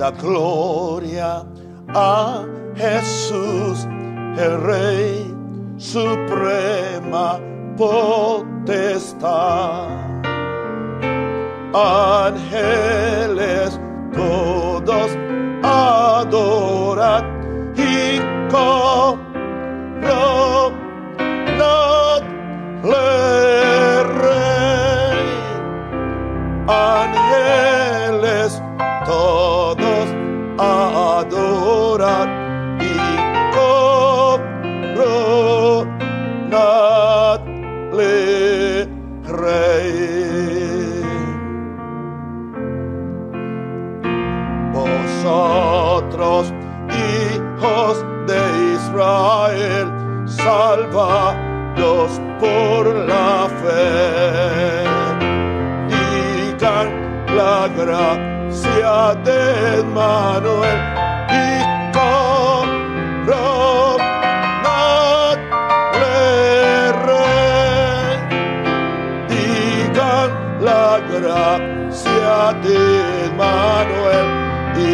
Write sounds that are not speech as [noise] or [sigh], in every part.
da gloria a Jesús, el Rey, suprema potestad. Ángeles todos adoran y le rey. Ángeles adoran y le rey. Vosotros, hijos de Israel, salvados por la fe. Digan la gracia de Manuel de Manuel y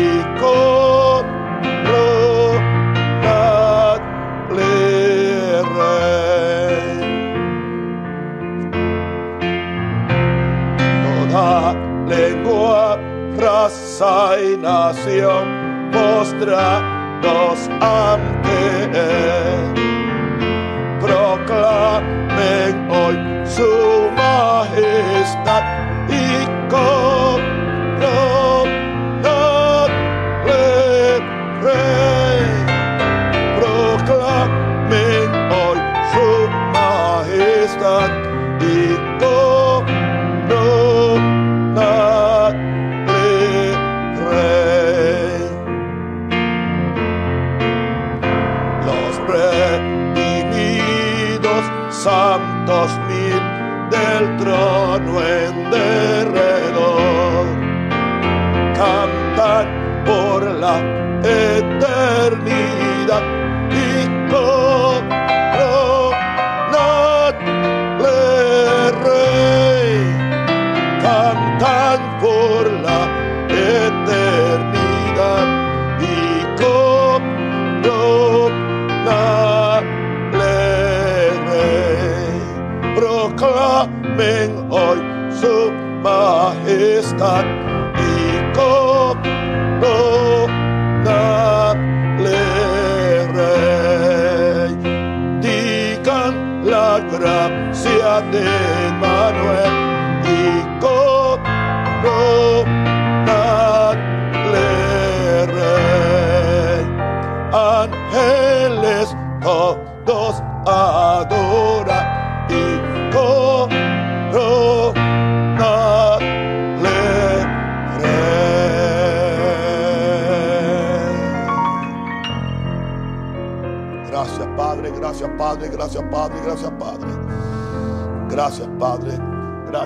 lengua, raza y nación, postrados ante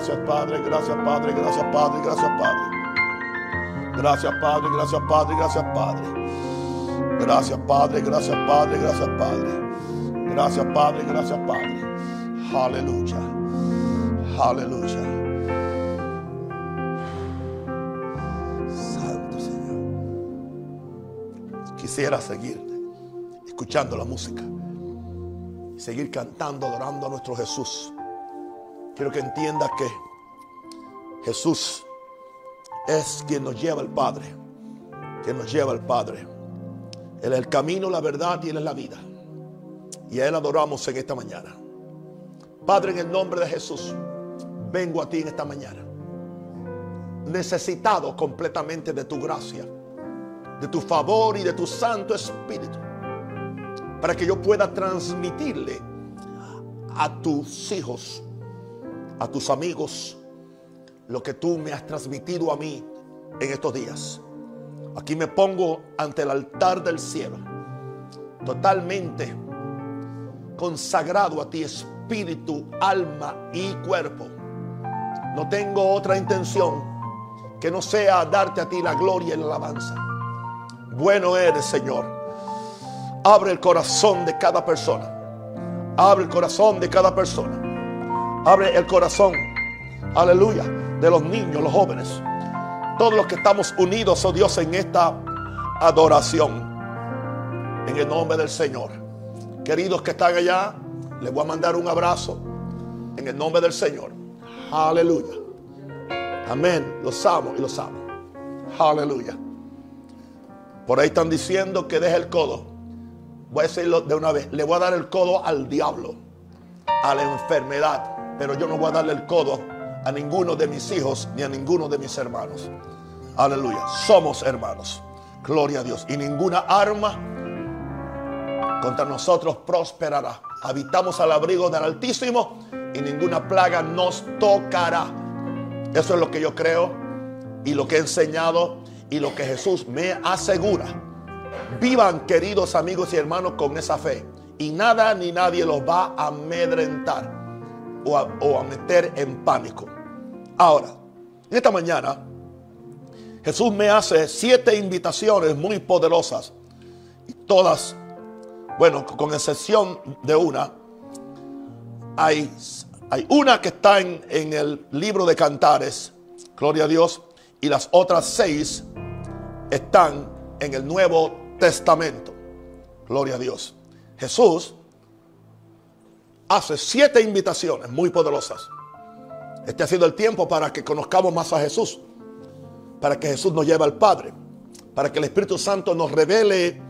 gracias Padre, gracias Padre, gracias Padre, gracias Padre. Gracias Padre, gracias Padre, gracias Padre. Gracias Padre, gracias Padre, gracias Padre. Gracias Padre, gracias Padre. Aleluya. Aleluya. Santo Señor. Quisiera seguir escuchando la música. Seguir cantando, adorando a nuestro Jesús. Quiero que entiendas que Jesús es quien nos lleva al Padre. Quien nos lleva al Padre. Él es el camino, la verdad y Él es la vida. Y a Él adoramos en esta mañana. Padre, en el nombre de Jesús, vengo a ti en esta mañana. Necesitado completamente de tu gracia, de tu favor y de tu Santo Espíritu para que yo pueda transmitirle a tus hijos, a tus amigos, lo que tú me has transmitido a mí en estos días. Aquí me pongo ante el altar del cielo, totalmente consagrado a ti, espíritu, alma y cuerpo. No tengo otra intención que no sea darte a ti la gloria y la alabanza. Bueno eres, Señor Abre el corazón de cada persona. Abre el corazón de cada persona. Abre el corazón, aleluya, de los niños, los jóvenes. todos los que estamos unidos, oh Dios, en esta adoración. En el nombre del Señor. Queridos que están allá, les voy a mandar un abrazo en el nombre del Señor. Aleluya. Amén. Los amo y los amo. Aleluya. Por ahí están diciendo que deje el codo. Voy a decirlo de una vez. Le voy a dar el codo al diablo, a la enfermedad. Pero yo no voy a darle el codo a ninguno de mis hijos ni a ninguno de mis hermanos. Aleluya. Somos hermanos. Gloria a Dios. Y ninguna arma contra nosotros prosperará. Habitamos al abrigo del Altísimo y ninguna plaga nos tocará. Eso es lo que yo creo y lo que he enseñado y lo que Jesús me asegura. Vivan queridos amigos y hermanos con esa fe y nada ni nadie los va a amedrentar o a, meter en pánico. Ahora, en esta mañana Jesús me hace siete invitaciones muy poderosas y todas bueno, con excepción de una, hay, hay una que está en, en el libro de Cantares, gloria a Dios, y las otras seis están en el Nuevo Testamento, gloria a Dios. Jesús hace siete invitaciones muy poderosas. Este ha sido el tiempo para que conozcamos más a Jesús, para que Jesús nos lleve al Padre, para que el Espíritu Santo nos revele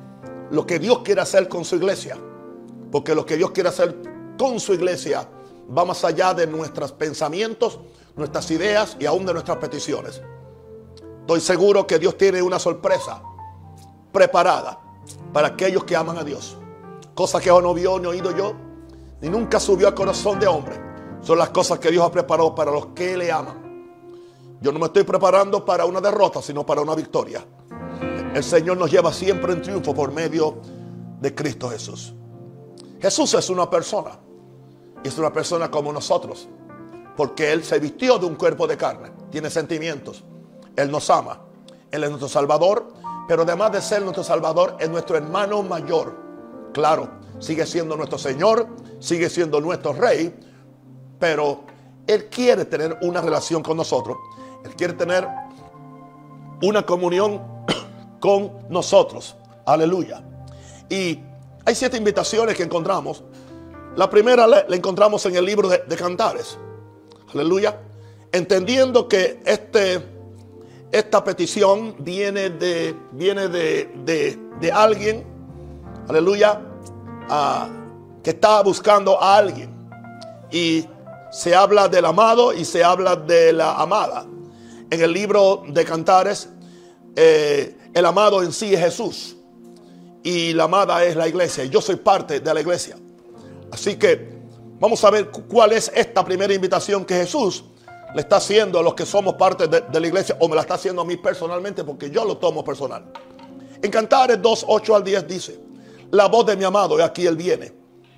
lo que Dios quiere hacer con su iglesia. Porque lo que Dios quiere hacer con su iglesia va más allá de nuestros pensamientos, nuestras ideas y aún de nuestras peticiones. Estoy seguro que Dios tiene una sorpresa preparada para aquellos que aman a Dios. Cosas que no vio ni oído yo, ni nunca subió al corazón de hombre. Son las cosas que Dios ha preparado para los que le aman. Yo no me estoy preparando para una derrota, sino para una victoria. El Señor nos lleva siempre en triunfo por medio de Cristo Jesús. Jesús es una persona. Y es una persona como nosotros. Porque Él se vistió de un cuerpo de carne. Tiene sentimientos. Él nos ama. Él es nuestro Salvador. Pero además de ser nuestro Salvador, es nuestro hermano mayor. Claro, sigue siendo nuestro Señor. Sigue siendo nuestro Rey. Pero Él quiere tener una relación con nosotros. Él quiere tener una comunión [clears throat] con nosotros. Aleluya. Y hay siete invitaciones que encontramos. La primera la, encontramos en el libro de, de, Cantares. Aleluya. Entendiendo que este, esta petición viene de, viene de, de, de alguien. Aleluya. Que está buscando a alguien. Y se habla del amado y se habla de la amada. En el libro de Cantares eh, el amado en sí es Jesús. Y la amada es la iglesia. Yo soy parte de la iglesia. Así que vamos a ver cuál es esta primera invitación que Jesús le está haciendo a los que somos parte de, de la iglesia. O me la está haciendo a mí personalmente porque yo lo tomo personal. En Cantares 2, 8 al 10 dice. La voz de mi amado, y aquí él viene.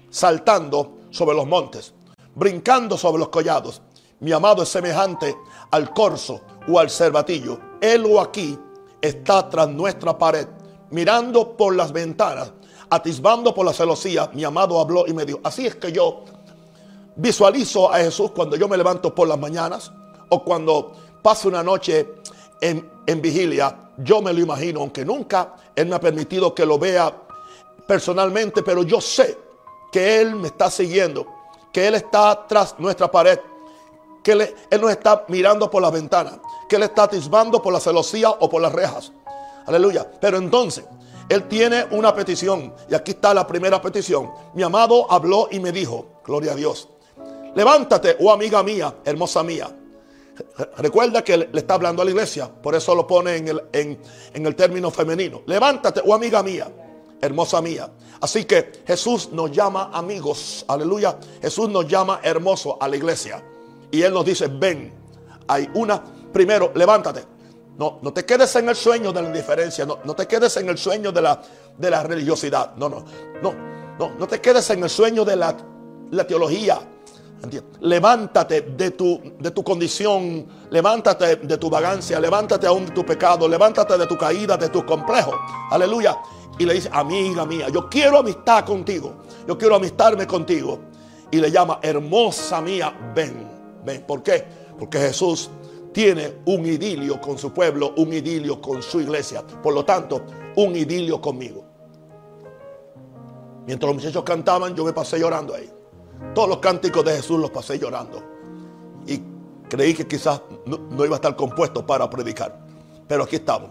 Saltando sobre los montes. Brincando sobre los collados. Mi amado es semejante al corzo o al cervatillo. Él o aquí está tras nuestra pared, mirando por las ventanas, atisbando por la celosía. Mi amado habló y me dijo, así es que yo visualizo a Jesús cuando yo me levanto por las mañanas o cuando paso una noche en, en vigilia. Yo me lo imagino, aunque nunca Él me ha permitido que lo vea personalmente, pero yo sé que Él me está siguiendo, que Él está tras nuestra pared, que Él, él nos está mirando por las ventanas que él está atisbando por la celosía o por las rejas. Aleluya. Pero entonces, él tiene una petición. Y aquí está la primera petición. Mi amado habló y me dijo, gloria a Dios. Levántate, oh amiga mía, hermosa mía. Recuerda que le está hablando a la iglesia. Por eso lo pone en el, en, en el término femenino. Levántate, oh amiga mía, hermosa mía. Así que Jesús nos llama amigos. Aleluya. Jesús nos llama hermoso a la iglesia. Y Él nos dice, ven. Hay una primero, levántate. No, no te quedes en el sueño de la indiferencia. No, no te quedes en el sueño de la, de la religiosidad. No, no, no, no. No te quedes en el sueño de la, la teología. Levántate de tu, de tu condición. Levántate de tu vagancia. Levántate aún de tu pecado. Levántate de tu caída, de tus complejos. Aleluya. Y le dice, amiga mía, yo quiero amistad contigo. Yo quiero amistarme contigo. Y le llama, hermosa mía, ven. Ven. ¿Por qué? Porque Jesús tiene un idilio con su pueblo, un idilio con su iglesia. Por lo tanto, un idilio conmigo. Mientras los muchachos cantaban, yo me pasé llorando ahí. Todos los cánticos de Jesús los pasé llorando. Y creí que quizás no, iba a estar compuesto para predicar. Pero aquí estamos.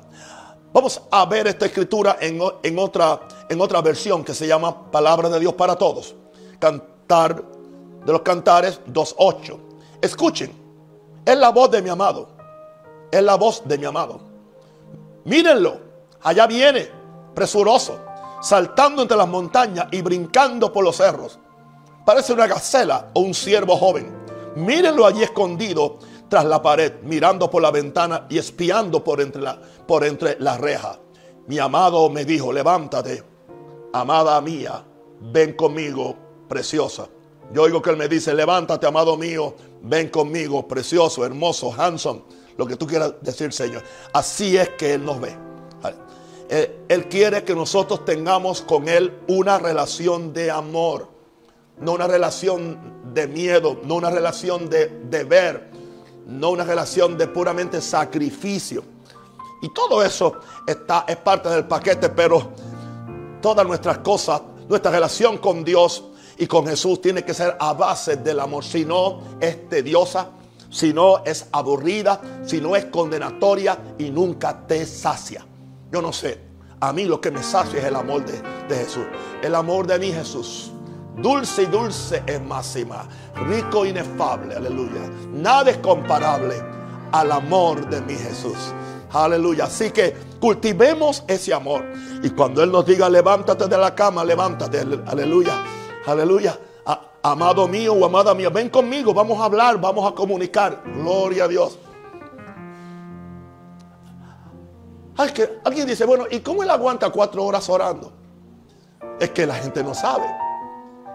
Vamos a ver esta escritura en, otra, en otra versión que se llama Palabra de Dios para Todos. Cantar de los Cantares 2.8. Escuchen, es la voz de mi amado. Es la voz de mi amado. Mírenlo, allá viene, presuroso, saltando entre las montañas y brincando por los cerros. Parece una gacela o un ciervo joven. Mírenlo allí escondido tras la pared, mirando por la ventana y espiando por entre la, por. Mi amado me dijo, levántate, amada mía, ven conmigo, preciosa. Yo oigo que él me dice, levántate, amado mío, ven conmigo, precioso, hermoso, handsome, lo que tú quieras decir, Señor. Así es que Él nos ve. Él, quiere que nosotros tengamos con Él una relación de amor, no una relación de miedo, no una relación de deber, no una relación de puramente sacrificio. Y todo eso está, es parte del paquete, pero todas nuestras cosas, nuestra relación con Dios y con Jesús tiene que ser a base del amor. Si no es tediosa, si no es aburrida, si no es condenatoria y nunca te sacia. Yo no sé. A mí lo que me sacia es el amor de, de Jesús. El amor de mi Jesús. Dulce y dulce es máxima. Rico e inefable. Aleluya. Nada es comparable al amor de mi Jesús. Aleluya. Así que cultivemos ese amor. Y cuando Él nos diga, levántate de la cama, levántate. Aleluya Aleluya. amado mío o amada mía, ven conmigo, vamos a hablar, vamos a comunicar. Gloria a Dios. que, alguien dice, bueno, ¿y cómo él aguanta cuatro horas orando? Es que la gente no sabe.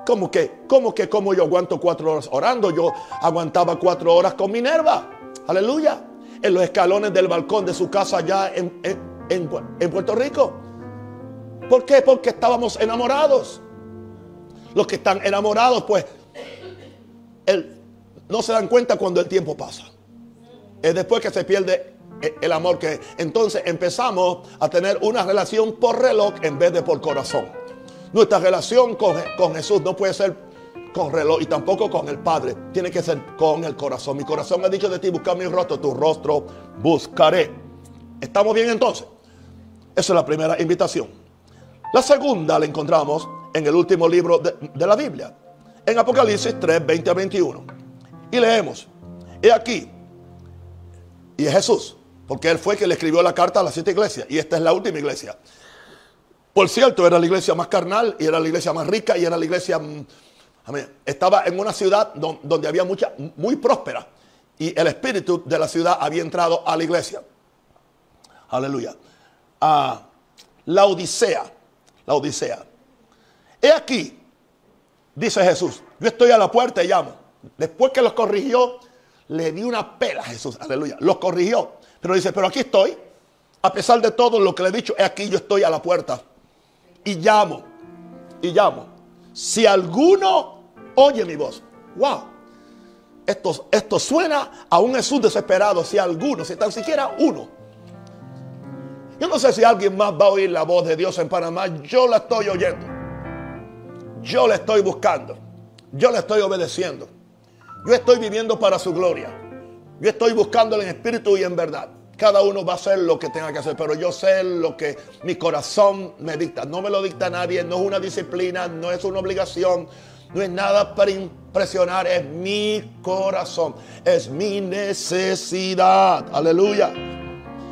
¿Cómo que? ¿Cómo que? ¿Cómo yo aguanto cuatro horas orando? Yo aguantaba cuatro horas con Minerva. Aleluya. En los escalones del balcón de su casa allá en, en Puerto Rico. ¿Por qué? Porque estábamos enamorados los que están enamorados, pues no se dan cuenta cuando el tiempo pasa. Es después que se pierde el amor que entonces empezamos a tener una relación por reloj en vez de por corazón. Nuestra relación con, con Jesús no puede ser con reloj y tampoco con el Padre. Tiene que ser con el corazón. Mi corazón ha dicho de ti, busca mi rostro, tu rostro buscaré. ¿Estamos bien entonces? Esa es la primera invitación. La segunda la encontramos en el último libro de, la Biblia, en Apocalipsis 3, 20 a 21. Y leemos, he aquí, y es Jesús, porque él fue quien le escribió la carta a las siete iglesias, y esta es la última iglesia. Por cierto, era la iglesia más carnal, y era la iglesia más rica, y era la iglesia, mm, estaba en una ciudad donde había mucha, muy próspera, y el espíritu de la ciudad había entrado a la iglesia. Aleluya. a la Odisea, la Odisea. He aquí, dice Jesús, yo estoy a la puerta y llamo. Después que los corrigió, le di una pela a Jesús, aleluya, los corrigió. Pero dice, pero aquí estoy, a pesar de todo lo que le he dicho, he aquí yo estoy a la puerta y llamo, y llamo. Si alguno oye mi voz, wow, esto, esto suena a un Jesús desesperado, si alguno, si tan siquiera uno. Yo no sé si alguien más va a oír la voz de Dios en Panamá, yo la estoy oyendo. Yo le estoy buscando. Yo le estoy obedeciendo. Yo estoy viviendo para su gloria. Yo estoy buscándole en espíritu y en verdad. Cada uno va a hacer lo que tenga que hacer, pero yo sé lo que mi corazón me dicta. No me lo dicta nadie, no es una disciplina, no es una obligación, no es nada para impresionar, es mi corazón, es mi necesidad. Aleluya.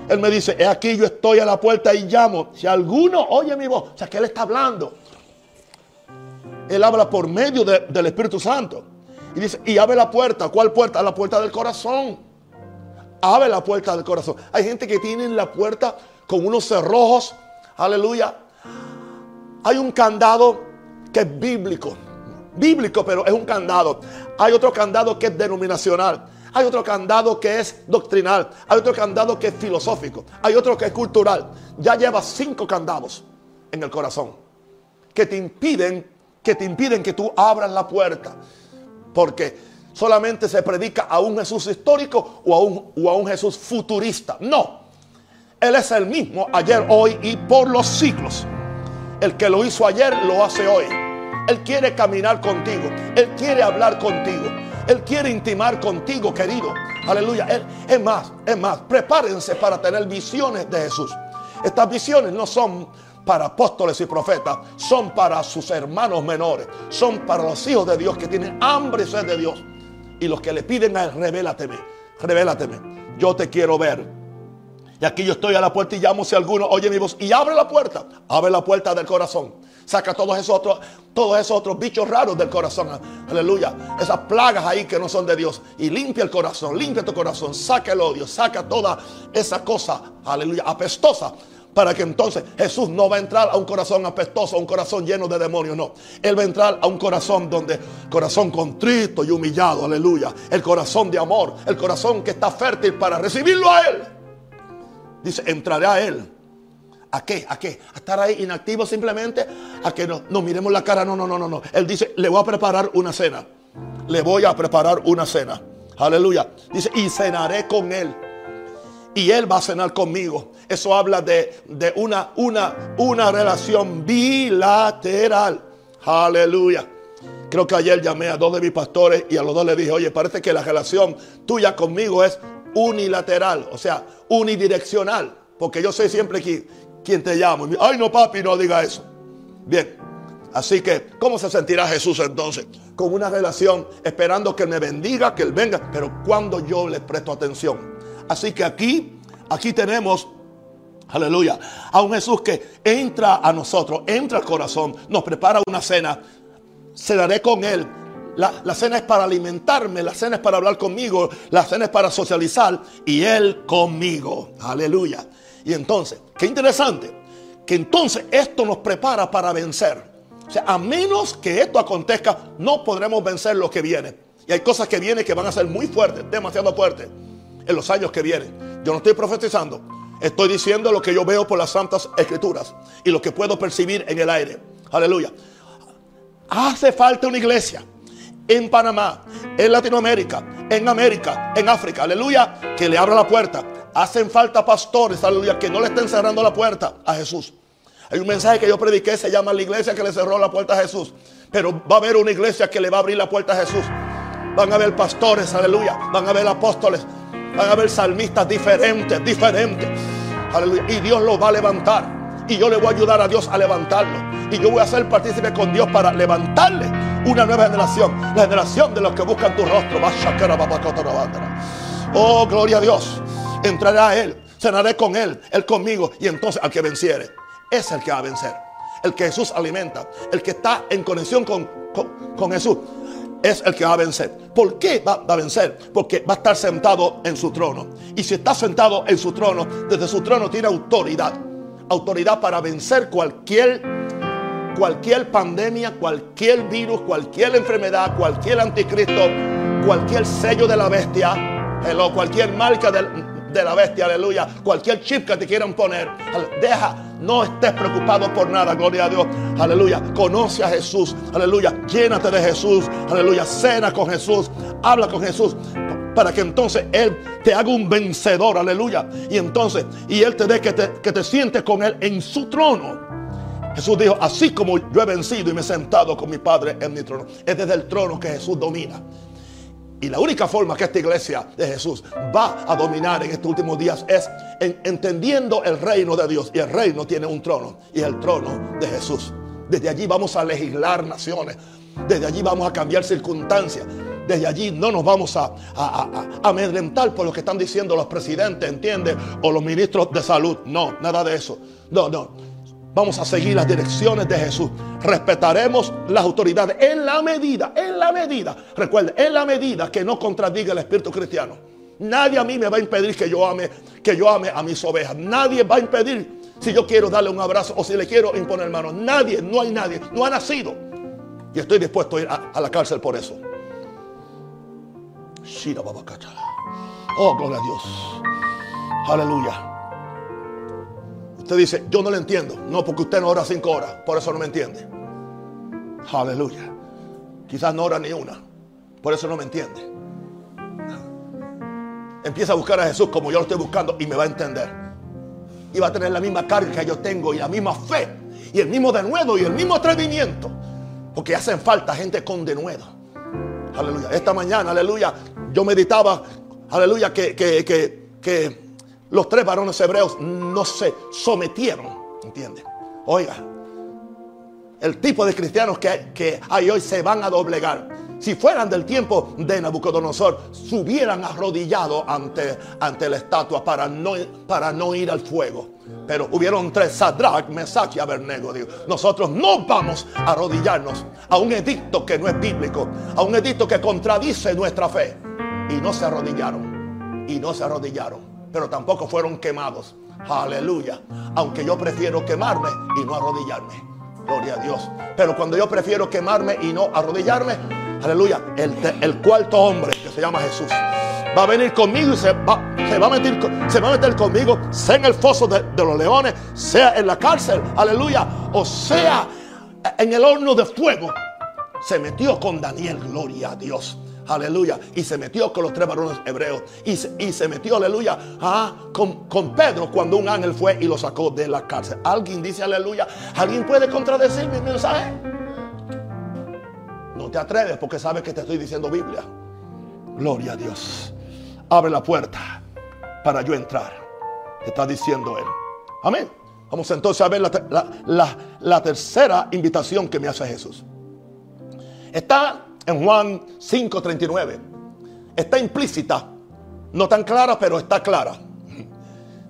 Él me dice, he aquí yo estoy a la puerta y llamo. Si alguno oye mi voz, o sea que Él está hablando. Él habla por medio del Espíritu Santo. Y dice, y abre la puerta. ¿Cuál puerta? La puerta del corazón. Abre la puerta del corazón. Hay gente que tiene la puerta con unos cerrojos. Aleluya. Hay un candado que es bíblico. Bíblico, pero es un candado. Hay otro candado que es denominacional. Hay otro candado que es doctrinal. Hay otro candado que es filosófico. Hay otro que es cultural. Ya lleva cinco candados en el corazón que te impiden que te impiden que tú abras la puerta. Porque solamente se predica a un Jesús histórico o a un, o a un Jesús futurista. No. Él es el mismo ayer, hoy y por los siglos. El que lo hizo ayer lo hace hoy. Él quiere caminar contigo. Él quiere hablar contigo. Él quiere intimar contigo, querido. Aleluya. Él, es más, es más. Prepárense para tener visiones de Jesús. Estas visiones no son para apóstoles y profetas, son para sus hermanos menores, son para los hijos de Dios que tienen hambre y sed de Dios. Y los que le piden a él, revélateme, revélateme. Yo te quiero ver. Y aquí yo estoy a la puerta y llamo si alguno oye mi voz y abre la puerta, abre la puerta del corazón. Saca todos esos otros, todos esos otros bichos raros del corazón. Aleluya. Esas plagas ahí que no son de Dios. Y limpia el corazón, limpia tu corazón. Saca el odio, saca toda esa cosa, aleluya, apestosa para que entonces Jesús no va a entrar a un corazón apestoso, a un corazón lleno de demonios, no. Él va a entrar a un corazón donde, corazón contrito y humillado, aleluya. El corazón de amor, el corazón que está fértil para recibirlo a Él. Dice, entraré a Él. ¿A qué? ¿A qué? ¿A estar ahí inactivo simplemente? ¿A que no, no miremos la cara? No, no, no, no, no. Él dice, le voy a preparar una cena. Le voy a preparar una cena. Aleluya. Dice, y cenaré con Él y Él va a cenar conmigo. Eso habla de, una, una, una relación bilateral. Aleluya. Creo que ayer llamé a dos de mis pastores y a los dos les dije, oye, parece que la relación tuya conmigo es unilateral, o sea, unidireccional. Porque yo soy siempre quien, te llamo. Ay, no, papi, no diga eso. Bien, así que, ¿cómo se sentirá Jesús entonces? Con una relación esperando que me bendiga, que Él venga, pero cuando yo le presto atención. Así que aquí, aquí tenemos Aleluya. A un Jesús que entra a nosotros, entra al corazón, nos prepara una cena. Cenaré con Él. La, cena es para alimentarme, la cena es para hablar conmigo, la cena es para socializar y Él conmigo. Aleluya. Y entonces, qué interesante, que entonces esto nos prepara para vencer. O sea, a menos que esto acontezca, no podremos vencer lo que viene. Y hay cosas que vienen que van a ser muy fuertes, demasiado fuertes en los años que vienen. Yo no estoy profetizando. Estoy diciendo lo que yo veo por las santas escrituras y lo que puedo percibir en el aire. Aleluya. Hace falta una iglesia en Panamá, en Latinoamérica, en América, en África. Aleluya. Que le abra la puerta. Hacen falta pastores, aleluya, que no le estén cerrando la puerta a Jesús. Hay un mensaje que yo prediqué, se llama la iglesia que le cerró la puerta a Jesús. Pero va a haber una iglesia que le va a abrir la puerta a Jesús. Van a haber pastores, aleluya. Van a haber apóstoles. Van a haber salmistas diferentes, diferentes. Y Dios los va a levantar. Y yo le voy a ayudar a Dios a levantarlo. Y yo voy a ser partícipe con Dios para levantarle una nueva generación. La generación de los que buscan tu rostro. Oh, gloria a Dios. Entraré a Él. Cenaré con Él. Él conmigo. Y entonces al que venciere. Es el que va a vencer. El que Jesús alimenta. El que está en conexión con, con Jesús es el que va a vencer. ¿Por qué va, a vencer? Porque va a estar sentado en su trono. Y si está sentado en su trono, desde su trono tiene autoridad. Autoridad para vencer cualquier, cualquier pandemia, cualquier virus, cualquier enfermedad, cualquier anticristo, cualquier sello de la bestia, hello, cualquier marca de la bestia, aleluya. Cualquier chip que te quieran poner, deja, no estés preocupado por nada, gloria a Dios, aleluya. Conoce a Jesús, aleluya. Llénate de Jesús, aleluya. Cena con Jesús, habla con Jesús para que entonces Él te haga un vencedor, aleluya. Y entonces, y Él te dé que te, que te sientes con Él en su trono. Jesús dijo, así como yo he vencido y me he sentado con mi Padre en mi trono. Es desde el trono que Jesús domina. Y la única forma que esta iglesia de Jesús va a dominar en estos últimos días es entendiendo el reino de Dios. Y el reino tiene un trono y el trono de Jesús. Desde allí vamos a legislar naciones. Desde allí vamos a cambiar circunstancias. Desde allí no nos vamos a, amedrentar por lo que están diciendo los presidentes, ¿entiendes? O los ministros de salud. No, nada de eso. No, no. Vamos a seguir las direcciones de Jesús. Respetaremos las autoridades en la medida, en la medida, recuerde, en la medida que no contradiga el espíritu cristiano. Nadie a mí me va a impedir que yo ame, que yo ame a mis ovejas. Nadie va a impedir si yo quiero darle un abrazo o si le quiero imponer mano. Nadie, no hay nadie, no ha nacido. Y estoy dispuesto a ir a, a la cárcel por eso. Oh, gloria a Dios. Aleluya. Usted dice, yo no le entiendo. No, porque usted no ora cinco horas. Por eso no me entiende. Aleluya. Quizás no ora ni una. Por eso no me entiende. Empieza a buscar a Jesús como yo lo estoy buscando y me va a entender. Y va a tener la misma carga que yo tengo y la misma fe y el mismo denuedo y el mismo atrevimiento. Porque hacen falta gente con denuedo. Aleluya. Esta mañana, aleluya, yo meditaba, aleluya, que, que, que, que los tres varones hebreos no se sometieron. ¿Entiende? Oiga, el tipo de cristianos que, que hay hoy se van a doblegar si fueran del tiempo de Nabucodonosor, se hubieran arrodillado ante, ante la estatua para no, para no ir al fuego. Pero hubieron tres, Sadrach, Mesach y Abednego. nosotros no vamos a arrodillarnos a un edicto que no es bíblico, a un edicto que contradice nuestra fe. Y no se arrodillaron, y no se arrodillaron, pero tampoco fueron quemados. Aleluya. Aunque yo prefiero quemarme y no arrodillarme. Gloria a Dios. Pero cuando yo prefiero quemarme y no arrodillarme, aleluya, el, cuarto hombre que se llama Jesús va a venir conmigo y se va, a, meter, se va a meter conmigo, sea en el foso de, los leones, sea en la cárcel, aleluya, o sea en el horno de fuego. Se metió con Daniel, gloria a Dios. Aleluya. Y se metió con los tres varones hebreos. Y se, y se metió, aleluya, ah, con, con, Pedro cuando un ángel fue y lo sacó de la cárcel. ¿Alguien dice aleluya? ¿Alguien puede contradecir mi mensaje? No te atreves porque sabes que te estoy diciendo Biblia. Gloria a Dios. Abre la puerta para yo entrar. Te está diciendo Él. Amén. Vamos entonces a ver la, tercera invitación que me hace Jesús. Está en Juan 5:39. Está implícita. No tan clara, pero está clara.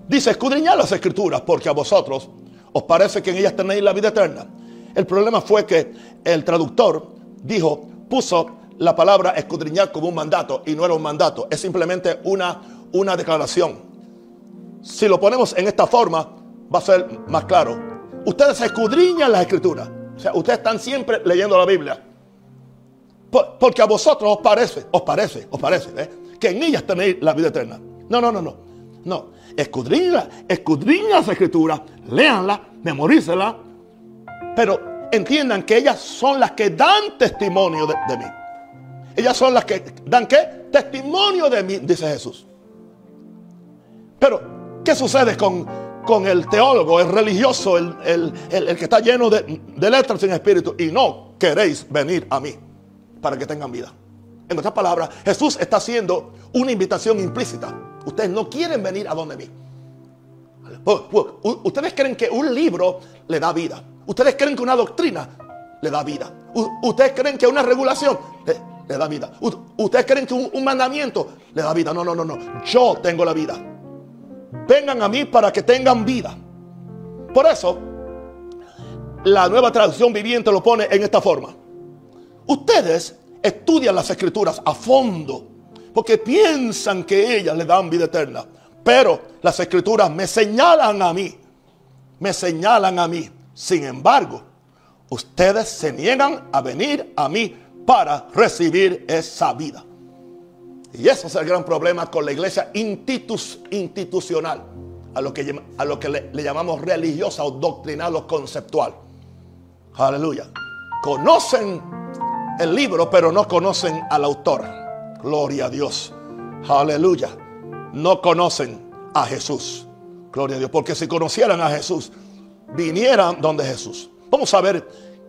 Dice, escudriñad las escrituras porque a vosotros os parece que en ellas tenéis la vida eterna. El problema fue que el traductor dijo, puso la palabra escudriñar como un mandato y no era un mandato, es simplemente una, una declaración. Si lo ponemos en esta forma, va a ser más claro. Ustedes escudriñan las escrituras. O sea, ustedes están siempre leyendo la Biblia. Porque a vosotros os parece, os parece, os parece, ¿eh? que en ellas tenéis la vida eterna. No, no, no, no. No. Escudriñan, escudriñan las escrituras, léanlas, memorícelas. Pero entiendan que ellas son las que dan testimonio de, mí. Ellas son las que dan qué? Testimonio de mí, dice Jesús. Pero, ¿qué sucede con, con el teólogo, el religioso, el, que está lleno de, de letras sin espíritu? Y no queréis venir a mí para que tengan vida. En otras palabras, Jesús está haciendo una invitación implícita. Ustedes no quieren venir a donde mí. Ustedes creen que un libro le da vida. Ustedes creen que una doctrina le da vida. Ustedes creen que una regulación le, da vida. Ustedes creen que un, mandamiento le da vida. No, no, no, no. Yo tengo la vida. Vengan a mí para que tengan vida. Por eso, la nueva traducción viviente lo pone en esta forma. Ustedes estudian las escrituras a fondo porque piensan que ellas le dan vida eterna. Pero las escrituras me señalan a mí, me señalan a mí sin embargo, ustedes se niegan a venir a mí para recibir esa vida. Y ese es el gran problema con la iglesia institucional, a lo que, a lo que le, llamamos religiosa o doctrinal o conceptual. Aleluya. Conocen el libro, pero no conocen al autor. Gloria a Dios. Aleluya. No conocen a Jesús. Gloria a Dios. Porque si conocieran a Jesús, vinieran donde Jesús. Vamos a ver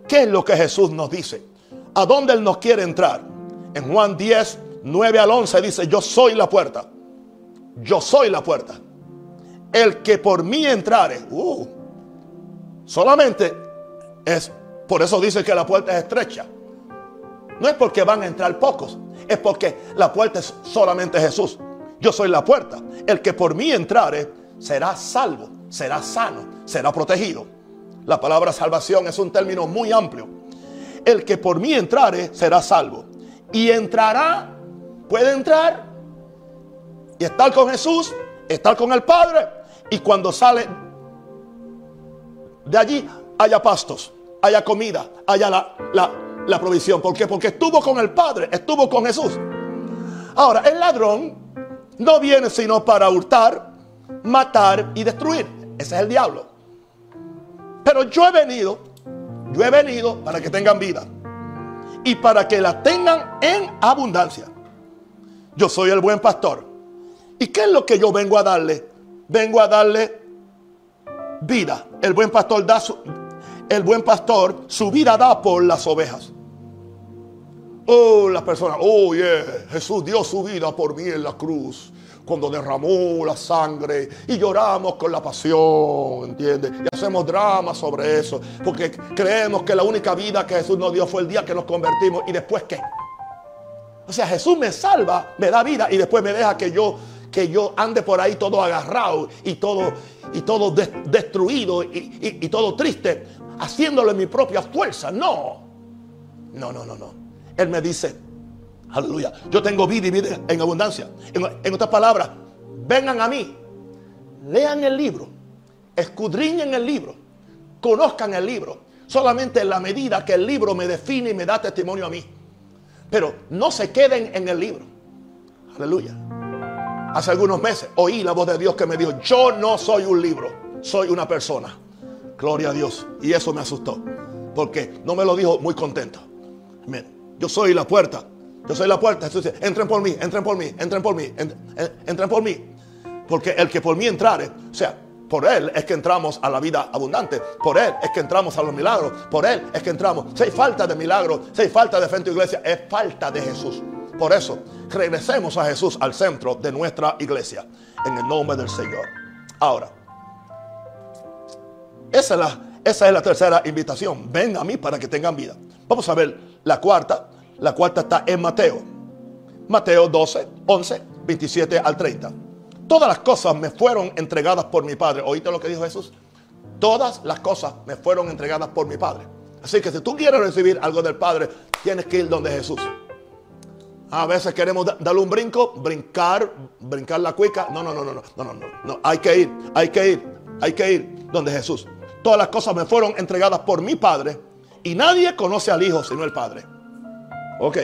qué es lo que Jesús nos dice. ¿A dónde Él nos quiere entrar? En Juan 10, 9 al 11 dice, yo soy la puerta. Yo soy la puerta. El que por mí entrare, uh, solamente es, por eso dice que la puerta es estrecha. No es porque van a entrar pocos, es porque la puerta es solamente Jesús. Yo soy la puerta. El que por mí entrare será salvo, será sano, será protegido. La palabra salvación es un término muy amplio. El que por mí entrare será salvo. Y entrará, puede entrar y estar con Jesús, estar con el Padre. Y cuando sale de allí, haya pastos, haya comida, haya la, la provisión. ¿Por qué? Porque estuvo con el Padre, estuvo con Jesús. Ahora, el ladrón no viene sino para hurtar, matar y destruir. Ese es el diablo. Pero yo he venido, yo he venido para que tengan vida. y para que la tengan en abundancia. Yo soy el buen pastor. ¿Y qué es lo que yo vengo a darle? Vengo a darle vida. El buen pastor da su, el buen pastor su vida da por las ovejas. Oh, las personas, oh, yeah, Jesús dio su vida por mí en la cruz cuando derramó la sangre y lloramos con la pasión, ¿entiendes? Y hacemos drama sobre eso, porque creemos que la única vida que Jesús nos dio fue el día que nos convertimos y después qué. O sea, Jesús me salva, me da vida y después me deja que yo que yo ande por ahí todo agarrado y todo y todo destruido y, y todo triste, haciéndolo en mi propia fuerza. No, no, no, no, no. Él me dice, Aleluya. Yo tengo vida y vida en abundancia. En, otras palabras, vengan a mí, lean el libro, escudriñen el libro, conozcan el libro. Solamente en la medida que el libro me define y me da testimonio a mí. Pero no se queden en el libro. Aleluya. Hace algunos meses oí la voz de Dios que me dijo, yo no soy un libro, soy una persona. Gloria a Dios. Y eso me asustó. Porque no me lo dijo muy contento. Yo soy la puerta. Yo soy la puerta. Jesús dice, entren por mí, entren por mí, entren por mí, entren, por mí. Porque el que por mí entrare, o sea, por Él es que entramos a la vida abundante. Por Él es que entramos a los milagros. Por Él es que entramos. Si hay falta de milagros, si hay falta de frente a iglesia, es falta de Jesús. Por eso, regresemos a Jesús al centro de nuestra iglesia. En el nombre del Señor. Ahora, esa es la, esa es la tercera invitación. Ven a mí para que tengan vida. Vamos a ver la cuarta. La cuarta está en Mateo. Mateo 12, 11, 27 al 30. Todas las cosas me fueron entregadas por mi Padre. ¿Oíste lo que dijo Jesús? Todas las cosas me fueron entregadas por mi Padre. Así que si tú quieres recibir algo del Padre, tienes que ir donde Jesús. A veces queremos darle un brinco, brincar, brincar la cuica. No, no, no, no, no, no, no, no. Hay que ir, hay que ir, hay que ir donde Jesús. Todas las cosas me fueron entregadas por mi Padre y nadie conoce al Hijo sino el Padre. Ok.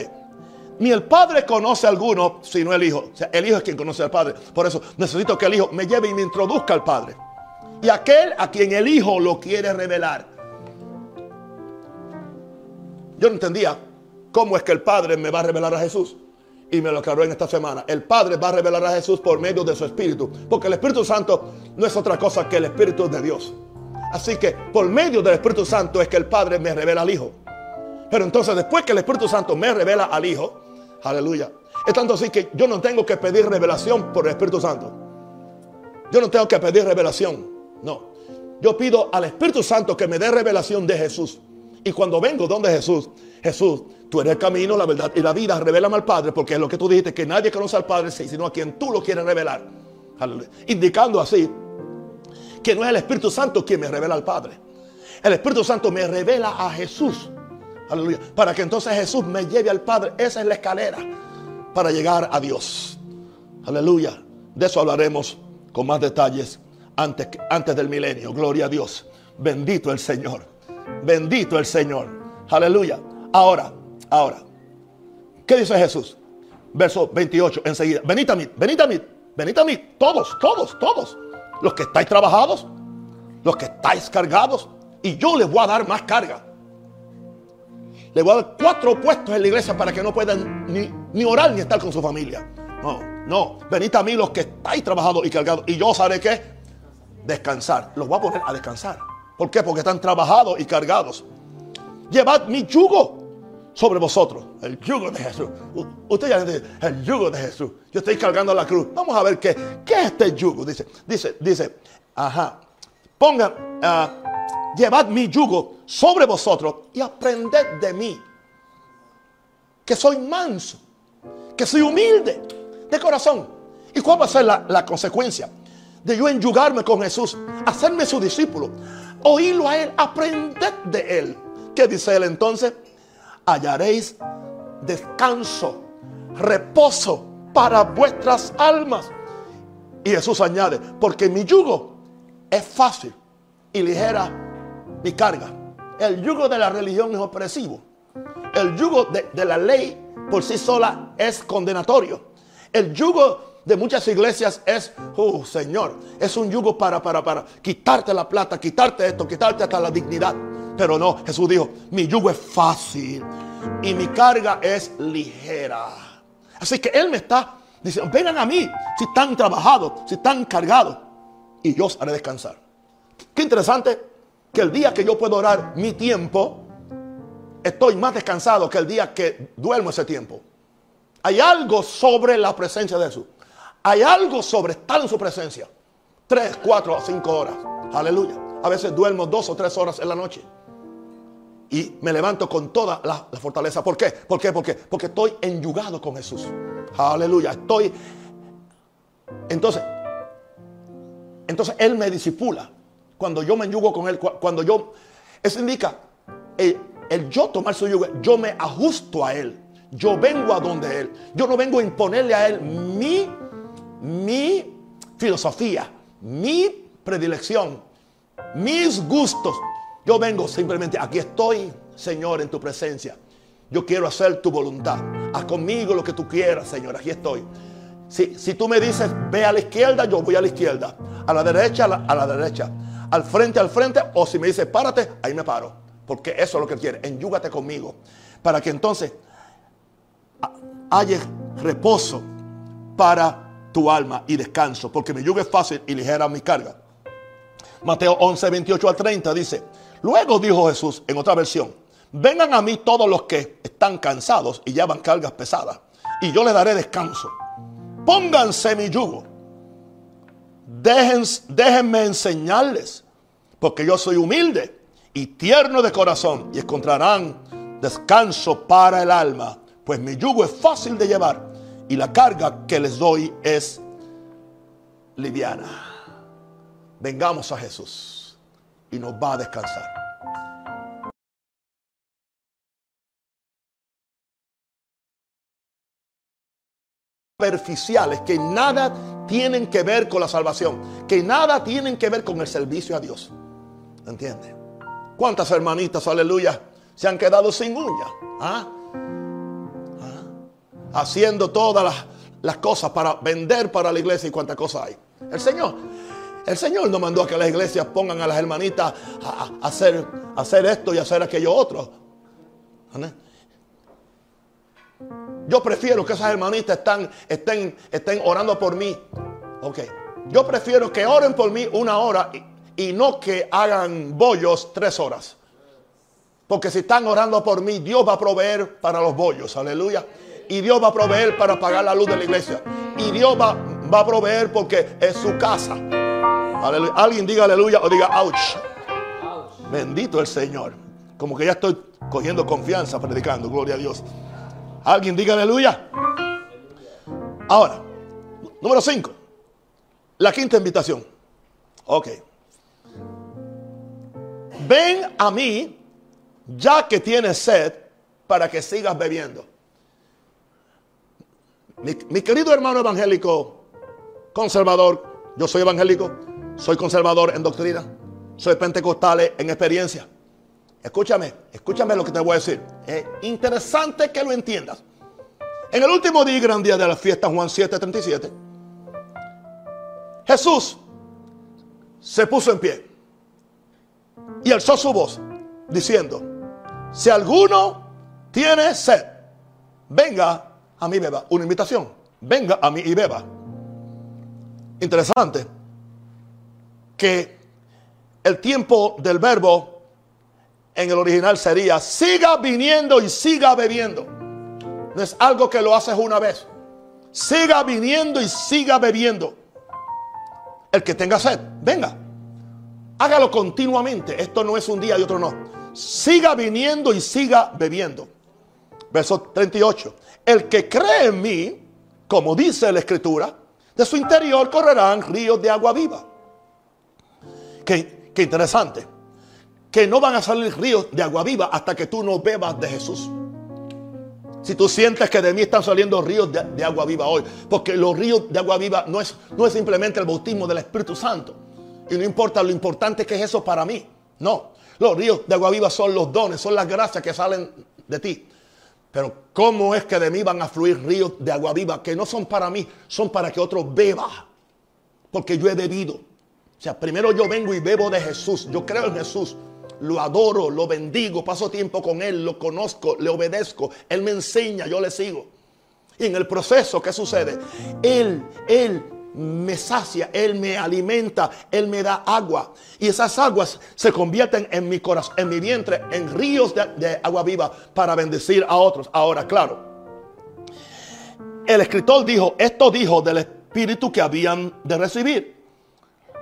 Ni el padre conoce a alguno, sino el hijo. O sea, el hijo es quien conoce al padre. Por eso necesito que el hijo me lleve y me introduzca al padre. Y aquel a quien el hijo lo quiere revelar. Yo no entendía cómo es que el padre me va a revelar a Jesús. Y me lo aclaró en esta semana. El Padre va a revelar a Jesús por medio de su Espíritu. Porque el Espíritu Santo no es otra cosa que el Espíritu de Dios. Así que por medio del Espíritu Santo es que el Padre me revela al Hijo. Pero entonces después que el Espíritu Santo me revela al Hijo, aleluya. Es tanto así que yo no tengo que pedir revelación por el Espíritu Santo. Yo no tengo que pedir revelación. No. Yo pido al Espíritu Santo que me dé revelación de Jesús. Y cuando vengo donde Jesús, Jesús, tú eres el camino, la verdad y la vida, revélame al Padre, porque es lo que tú dijiste, que nadie conoce al Padre, sino a quien tú lo quieres revelar. Aleluya. Indicando así que no es el Espíritu Santo quien me revela al Padre. El Espíritu Santo me revela a Jesús. Aleluya. Para que entonces Jesús me lleve al Padre. Esa es la escalera para llegar a Dios. Aleluya. De eso hablaremos con más detalles antes, antes del milenio. Gloria a Dios. Bendito el Señor. Bendito el Señor. Aleluya. Ahora, ahora. ¿Qué dice Jesús? Verso 28 enseguida. Venid a mí, venid a mí, venid a mí. Todos, todos, todos. Los que estáis trabajados, los que estáis cargados. Y yo les voy a dar más carga. Le voy a dar cuatro puestos en la iglesia para que no puedan ni, orar ni estar con su familia. No, no. Venid a mí los que estáis trabajados y cargados. Y yo os haré que descansar. Los voy a poner a descansar. ¿Por qué? Porque están trabajados y cargados. Llevad mi yugo sobre vosotros. El yugo de Jesús. Usted ya dice, el yugo de Jesús. Yo estoy cargando la cruz. Vamos a ver qué, qué es este yugo. Dice, dice, dice, ajá. Pongan, uh, llevad mi yugo sobre vosotros y aprended de mí, que soy manso, que soy humilde de corazón. ¿Y cuál va a ser la, consecuencia de yo enyugarme con Jesús, hacerme su discípulo, oírlo a Él, aprended de Él? ¿Qué dice Él entonces? Hallaréis descanso, reposo para vuestras almas. Y Jesús añade, porque mi yugo es fácil y ligera mi carga. El yugo de la religión es opresivo. El yugo de, la ley por sí sola es condenatorio. El yugo de muchas iglesias es, oh Señor, es un yugo para, para, para quitarte la plata, quitarte esto, quitarte hasta la dignidad. Pero no, Jesús dijo, mi yugo es fácil y mi carga es ligera. Así que Él me está diciendo, vengan a mí si están trabajados, si están cargados, y yo os haré descansar. Qué interesante que el día que yo puedo orar mi tiempo, estoy más descansado que el día que duermo ese tiempo. Hay algo sobre la presencia de Jesús. Hay algo sobre estar en su presencia. Tres, cuatro, cinco horas. Aleluya. A veces duermo dos o tres horas en la noche. Y me levanto con toda la, fortaleza. ¿Por qué? ¿Por qué? Porque, porque estoy enyugado con Jesús. Aleluya. Estoy. Entonces, entonces Él me disipula. Cuando yo me enyugo con Él, cuando yo. Eso indica el, el yo tomar su yugo. Yo me ajusto a Él. Yo vengo a donde Él. Yo no vengo a imponerle a Él mi, mi filosofía, mi predilección, mis gustos. Yo vengo simplemente, aquí estoy, Señor, en tu presencia. Yo quiero hacer tu voluntad. Haz conmigo lo que tú quieras, Señor. Aquí estoy. Si, si tú me dices, ve a la izquierda, yo voy a la izquierda. A la derecha, a la, derecha. Al frente, al frente. O si me dices, párate, ahí me paro. Porque eso es lo que quiere. Enyúgate conmigo. Para que entonces haya reposo para tu alma y descanso, porque mi yugo es fácil y ligera mi carga. Mateo 11, 28 al 30 dice, luego dijo Jesús en otra versión, vengan a mí todos los que están cansados y llevan cargas pesadas, y yo les daré descanso. Pónganse mi yugo. déjenme enseñarles, porque yo soy humilde y tierno de corazón, y encontrarán descanso para el alma pues mi yugo es fácil de llevar y la carga que les doy es liviana. Vengamos a Jesús y nos va a descansar. superficiales que nada tienen que ver con la salvación, que nada tienen que ver con el servicio a Dios. ¿Entiende? ¿Cuántas hermanitas, aleluya, se han quedado sin uñas? ¿Ah? haciendo todas las, cosas para vender para la iglesia y cuántas cosas hay. El Señor, el Señor no mandó a que las iglesias pongan a las hermanitas a, hacer, hacer esto y hacer aquello otro. Yo prefiero que esas hermanitas están, estén, estén orando por mí. Ok. Yo prefiero que oren por mí una hora y, y no que hagan bollos tres horas. Porque si están orando por mí, Dios va a proveer para los bollos. Aleluya. Y Dios va a proveer para pagar la luz de la iglesia. Y Dios va, va a proveer porque es su casa. Alguien diga aleluya o diga ouch. Bendito el Señor. Como que ya estoy cogiendo confianza predicando. Gloria a Dios. Alguien diga aleluya. Ahora, número 5. La quinta invitación. Ok. Ven a mí ya que tienes sed para que sigas bebiendo. Mi, querido hermano evangélico, conservador, yo soy evangélico, soy conservador en doctrina, soy pentecostal en experiencia. Escúchame, escúchame lo que te voy a decir. Es interesante que lo entiendas. En el último día gran día de la fiesta, Juan 7:37, Jesús se puso en pie y alzó su voz diciendo, si alguno tiene sed, venga a mí beba. Una invitación. Venga a mí y beba. Interesante que el tiempo del verbo en el original sería siga viniendo y siga bebiendo. No es algo que lo haces una vez. Siga viniendo y siga bebiendo. El que tenga sed, venga. Hágalo continuamente. Esto no es un día y otro no. Siga viniendo y siga bebiendo. Verso 38. El que cree en mí, como dice la escritura, de su interior correrán ríos de agua viva. Qué, interesante. Que no van a salir ríos de agua viva hasta que tú no bebas de Jesús. Si tú sientes que de mí están saliendo ríos de, agua viva hoy, porque los ríos de agua viva no es, no es simplemente el bautismo del Espíritu Santo. Y no importa lo importante que es eso para mí. No, los ríos de agua viva son los dones, son las gracias que salen de ti. Pero ¿cómo es que de mí van a fluir ríos de agua viva que no son para mí, son para que otro beba? Porque yo he bebido. Sea, primero yo vengo y bebo de Jesús. Yo creo en Jesús. lo adoro, lo bendigo, paso tiempo con Él, lo conozco, le obedezco, Él me enseña, yo le sigo. Y en el proceso, ¿qué sucede? Él, Él me sacia, Él me alimenta, Él me da agua. Y esas aguas se convierten en mi corazón, en mi vientre, en ríos de agua viva para bendecir a otros. Ahora, claro, el escritor dijo, esto dijo del Espíritu que habían de recibir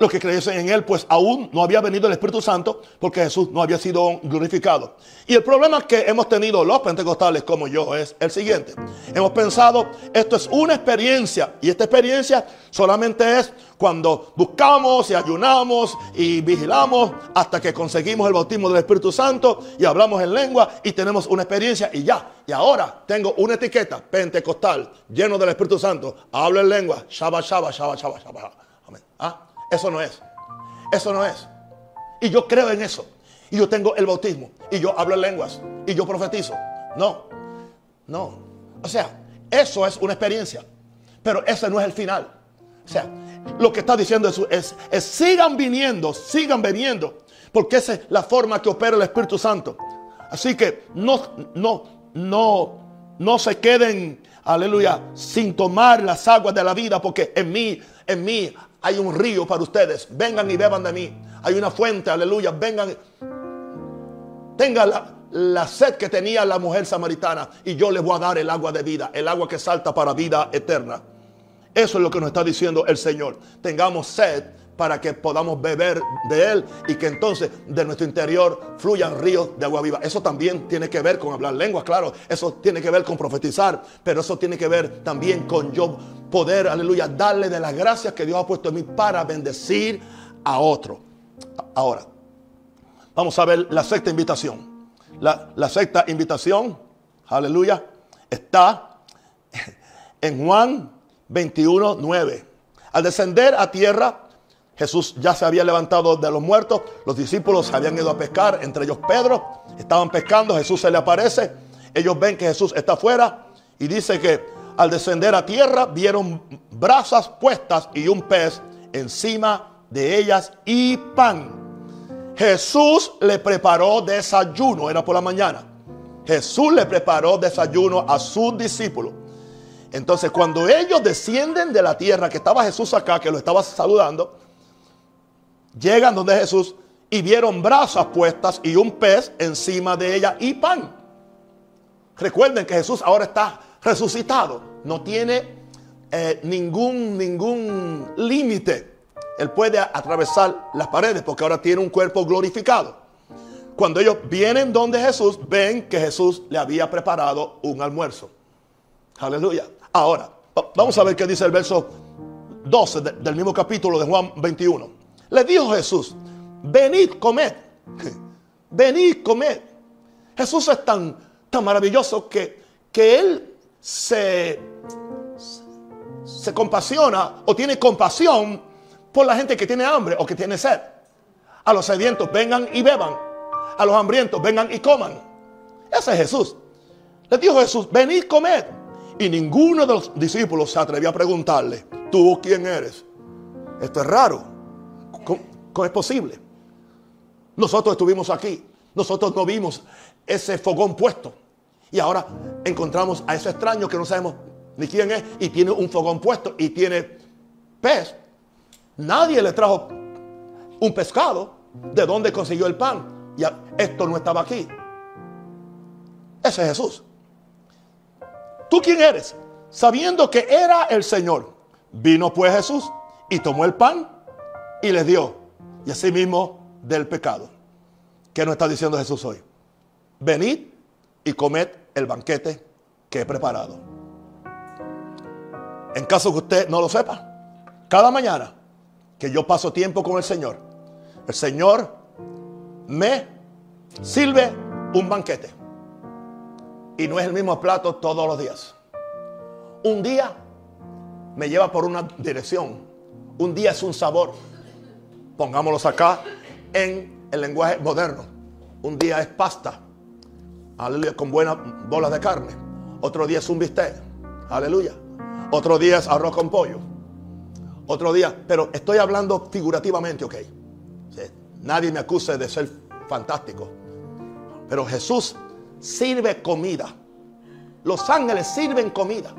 los que creyesen en él, pues aún no había venido el Espíritu Santo porque Jesús no había sido glorificado. Y el problema que hemos tenido los pentecostales como yo es el siguiente. Hemos pensado, esto es una experiencia y esta experiencia solamente es cuando buscamos y ayunamos y vigilamos hasta que conseguimos el bautismo del Espíritu Santo y hablamos en lengua y tenemos una experiencia y ya. Y ahora tengo una etiqueta pentecostal lleno del Espíritu Santo. Hablo en lengua. Shaba, shaba, shaba, shaba, shaba. Amén. ¿Ah? Eso no es. Eso no es. Y yo creo en eso. Y yo tengo el bautismo. Y yo hablo en lenguas. Y yo profetizo. No. No. O sea, eso es una experiencia. Pero ese no es el final. O sea, lo que está diciendo Jesús es, es sigan viniendo, sigan viniendo. Porque esa es la forma que opera el Espíritu Santo. Así que no, no, no, no se queden, aleluya, sin tomar las aguas de la vida. Porque en mí, en mí hay un río para ustedes. Vengan y beban de mí. Hay una fuente, aleluya. Vengan. Tengan la, sed que tenía la mujer samaritana y yo les voy a dar el agua de vida, el agua que salta para vida eterna. Eso es lo que nos está diciendo el Señor. Tengamos sed para que podamos beber de Él y que entonces de nuestro interior fluyan ríos de agua viva. Eso también tiene que ver con hablar lenguas, claro. Eso tiene que ver con profetizar, pero eso tiene que ver también con yo poder, aleluya, darle de las gracias que Dios ha puesto en mí para bendecir a otro. Ahora, vamos a ver la sexta invitación. La, la sexta invitación, aleluya, está en Juan 21, 9. Al descender a tierra, Jesús ya se había levantado de los muertos, los discípulos habían ido a pescar, entre ellos Pedro, estaban pescando, Jesús se le aparece, ellos ven que Jesús está afuera y dice que al descender a tierra vieron brasas puestas y un pez encima de ellas y pan. Jesús le preparó desayuno, era por la mañana. Jesús le preparó desayuno a sus discípulos. Entonces cuando ellos descienden de la tierra, que estaba Jesús acá, que lo estaba saludando, llegan donde Jesús y vieron brasas puestas y un pez encima de ella y pan. Recuerden que Jesús ahora está resucitado, no tiene eh, ningún, ningún límite. Él puede atravesar las paredes porque ahora tiene un cuerpo glorificado. Cuando ellos vienen donde Jesús, ven que Jesús le había preparado un almuerzo. Aleluya. Ahora, vamos a ver qué dice el verso 12 del mismo capítulo de Juan 21. Le dijo Jesús, venid, comed. [laughs] Venid, comed. Jesús es tan, tan maravilloso que, que Él se, se compasiona o tiene compasión por la gente que tiene hambre o que tiene sed. A los sedientos vengan y beban. A los hambrientos vengan y coman. Ese es Jesús. Le dijo Jesús, venid, comed. Y ninguno de los discípulos se atrevió a preguntarle, ¿tú quién eres? Esto es raro. ¿Cómo, es posible? Nosotros estuvimos aquí. Nosotros no vimos ese fogón puesto. Y ahora encontramos a ese extraño que no sabemos ni quién es y tiene un fogón puesto y tiene pez. Nadie le trajo un pescado. ¿De dónde consiguió el pan? Y esto no estaba aquí. Ese es Jesús. ¿Tú quién eres? Sabiendo que era el Señor. Vino pues Jesús y tomó el pan y les dio. Y así mismo del pecado. ¿Qué nos está diciendo Jesús hoy? Venid y comed el banquete que he preparado. En caso que usted no lo sepa, cada mañana que yo paso tiempo con el Señor, el Señor me sirve un banquete. Y no es el mismo plato todos los días. Un día me lleva por una dirección. Un día es un sabor. Pongámoslos acá en el lenguaje moderno. Un día es pasta. Aleluya, con buenas bolas de carne. Otro día es un bistec. Aleluya. Otro día es arroz con pollo. Otro día, pero estoy hablando figurativamente, ok. nadie me acuse de ser fantástico. Pero Jesús sirve comida. Los ángeles sirven comida.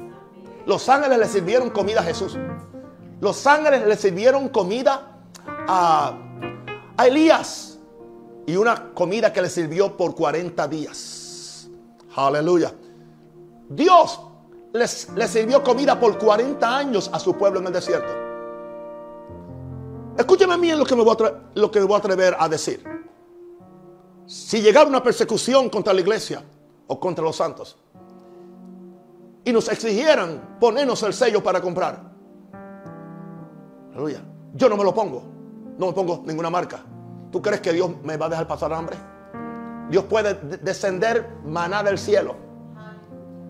Los ángeles le sirvieron comida a Jesús. Los ángeles le sirvieron comida a, a Elías. Y una comida que le sirvió por 40 días. Aleluya. Dios les, les sirvió comida por 40 años a su pueblo en el desierto. Escúcheme bien lo que, me voy a lo que me voy a atrever a decir. Si llegara una persecución contra la iglesia o contra los santos y nos exigieran ponernos el sello para comprar, aleluya, yo no me lo pongo, no me pongo ninguna marca. ¿Tú crees que Dios me va a dejar pasar hambre? Dios puede descender maná del cielo.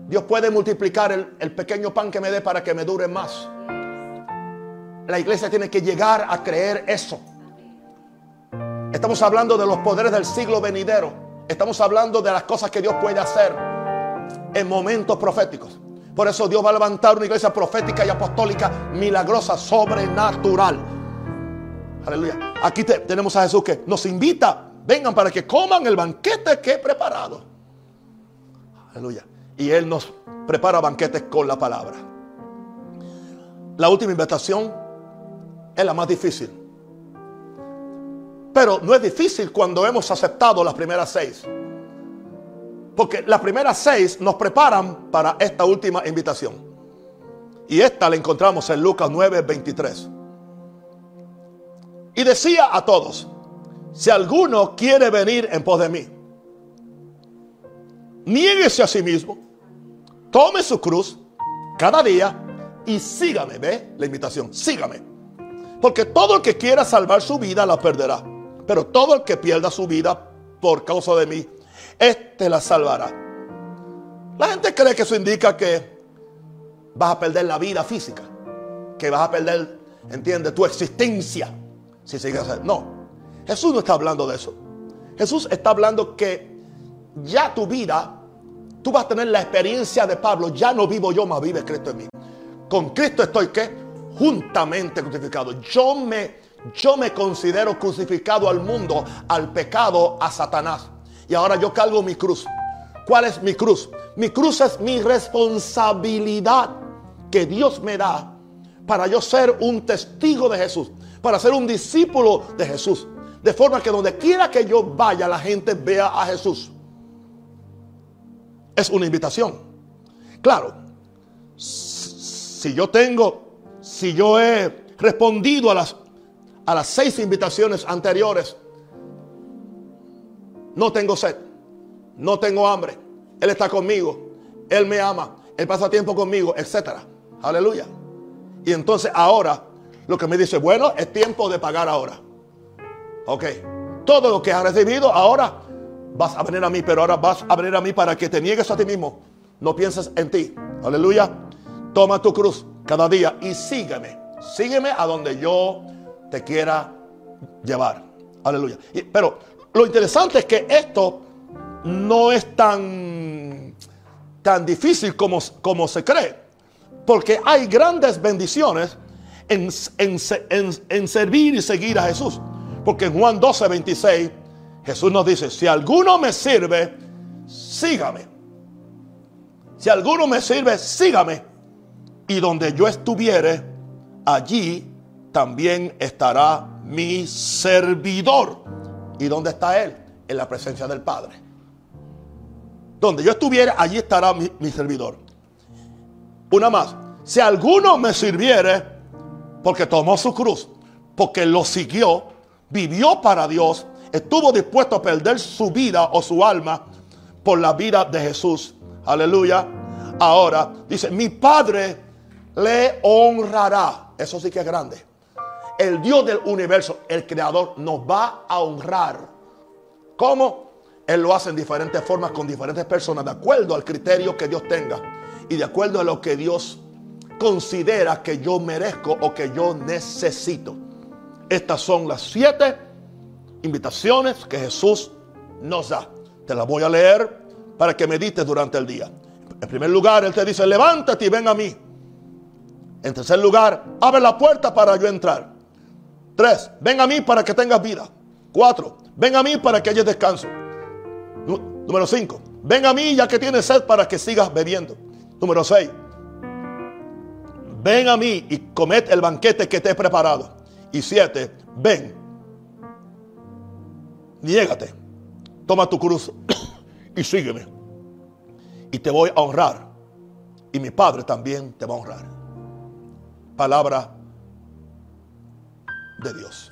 Dios puede multiplicar el, el pequeño pan que me dé para que me dure más. La iglesia tiene que llegar a creer eso. Estamos hablando de los poderes del siglo venidero. Estamos hablando de las cosas que Dios puede hacer en momentos proféticos. Por eso Dios va a levantar una iglesia profética y apostólica milagrosa, sobrenatural. Aleluya. Aquí tenemos a Jesús que nos invita. Vengan para que coman el banquete que he preparado. Aleluya. Y Él nos prepara banquetes con la palabra. La última invitación es la más difícil. Pero no es difícil cuando hemos aceptado las primeras seis. Porque las primeras seis nos preparan para esta última invitación. Y esta la encontramos en Lucas 9, 23. Y decía a todos, si alguno quiere venir en pos de mí, niéguese a sí mismo, tome su cruz cada día y sígame. ¿Ve la invitación? Sígame. Porque todo el que quiera salvar su vida la perderá. Pero todo el que pierda su vida por causa de mí, este la salvará. La gente cree que eso indica que vas a perder la vida física. Que vas a perder, entiende, tu existencia. Si sigues No. Jesús no está hablando de eso. Jesús está hablando que ya tu vida, tú vas a tener la experiencia de Pablo. Ya no vivo yo, más vive Cristo en mí. Con Cristo estoy que juntamente crucificado. Yo me, yo me considero crucificado al mundo, al pecado, a Satanás. Y ahora yo cargo mi cruz. ¿Cuál es mi cruz? Mi cruz es mi responsabilidad que Dios me da para yo ser un testigo de Jesús, para ser un discípulo de Jesús. De forma que donde quiera que yo vaya, la gente vea a Jesús. Es una invitación. Claro, si yo tengo, si yo he respondido a las, a las seis invitaciones anteriores, no tengo sed, no tengo hambre, Él está conmigo, Él me ama, Él pasa tiempo conmigo, etc. Aleluya. Y entonces ahora lo que me dice, bueno, es tiempo de pagar ahora. Ok, todo lo que has recibido ahora vas a venir a mí, pero ahora vas a venir a mí para que te niegues a ti mismo. No pienses en ti. Aleluya. Toma tu cruz cada día y sígueme. Sígueme a donde yo te quiera llevar. Aleluya. pero lo interesante es que esto no es tan, tan difícil como, como se cree. Porque hay grandes bendiciones en, servir y seguir a Jesús. Porque en Juan 12, 26, Jesús nos dice, si alguno me sirve, sígame. Si alguno me sirve, sígame y donde yo estuviere, allí también estará mi servidor. ¿Y dónde está Él? En la presencia del Padre. Donde yo estuviera, allí estará mi, mi servidor. Una más. Si alguno me sirviere, porque tomó su cruz, porque lo siguió, vivió para Dios, estuvo dispuesto a perder su vida o su alma por la vida de Jesús. Aleluya. Ahora dice, mi Padre le honrará. Eso sí que es grande. El Dios del universo, el creador, nos va a honrar. ¿Cómo? Él lo hace en diferentes formas con diferentes personas, de acuerdo al criterio que Dios tenga y de acuerdo a lo que Dios considera que yo merezco o que yo necesito. Estas son las siete invitaciones que Jesús nos da. Te las voy a leer para que medites durante el día. En primer lugar, Él te dice, levántate y ven a mí. En tercer lugar, abre la puerta para yo entrar. Tres, ven a mí para que tengas vida. Cuatro, Ven a mí para que haya descanso. Número 5. Ven a mí ya que tienes sed para que sigas bebiendo. Número 6. Ven a mí y comed el banquete que te he preparado. Y 7. Ven. Niégate. Toma tu cruz [clears throat] y sígueme. Y te voy a honrar. Y mi Padre también te va a honrar. Palabra de Dios.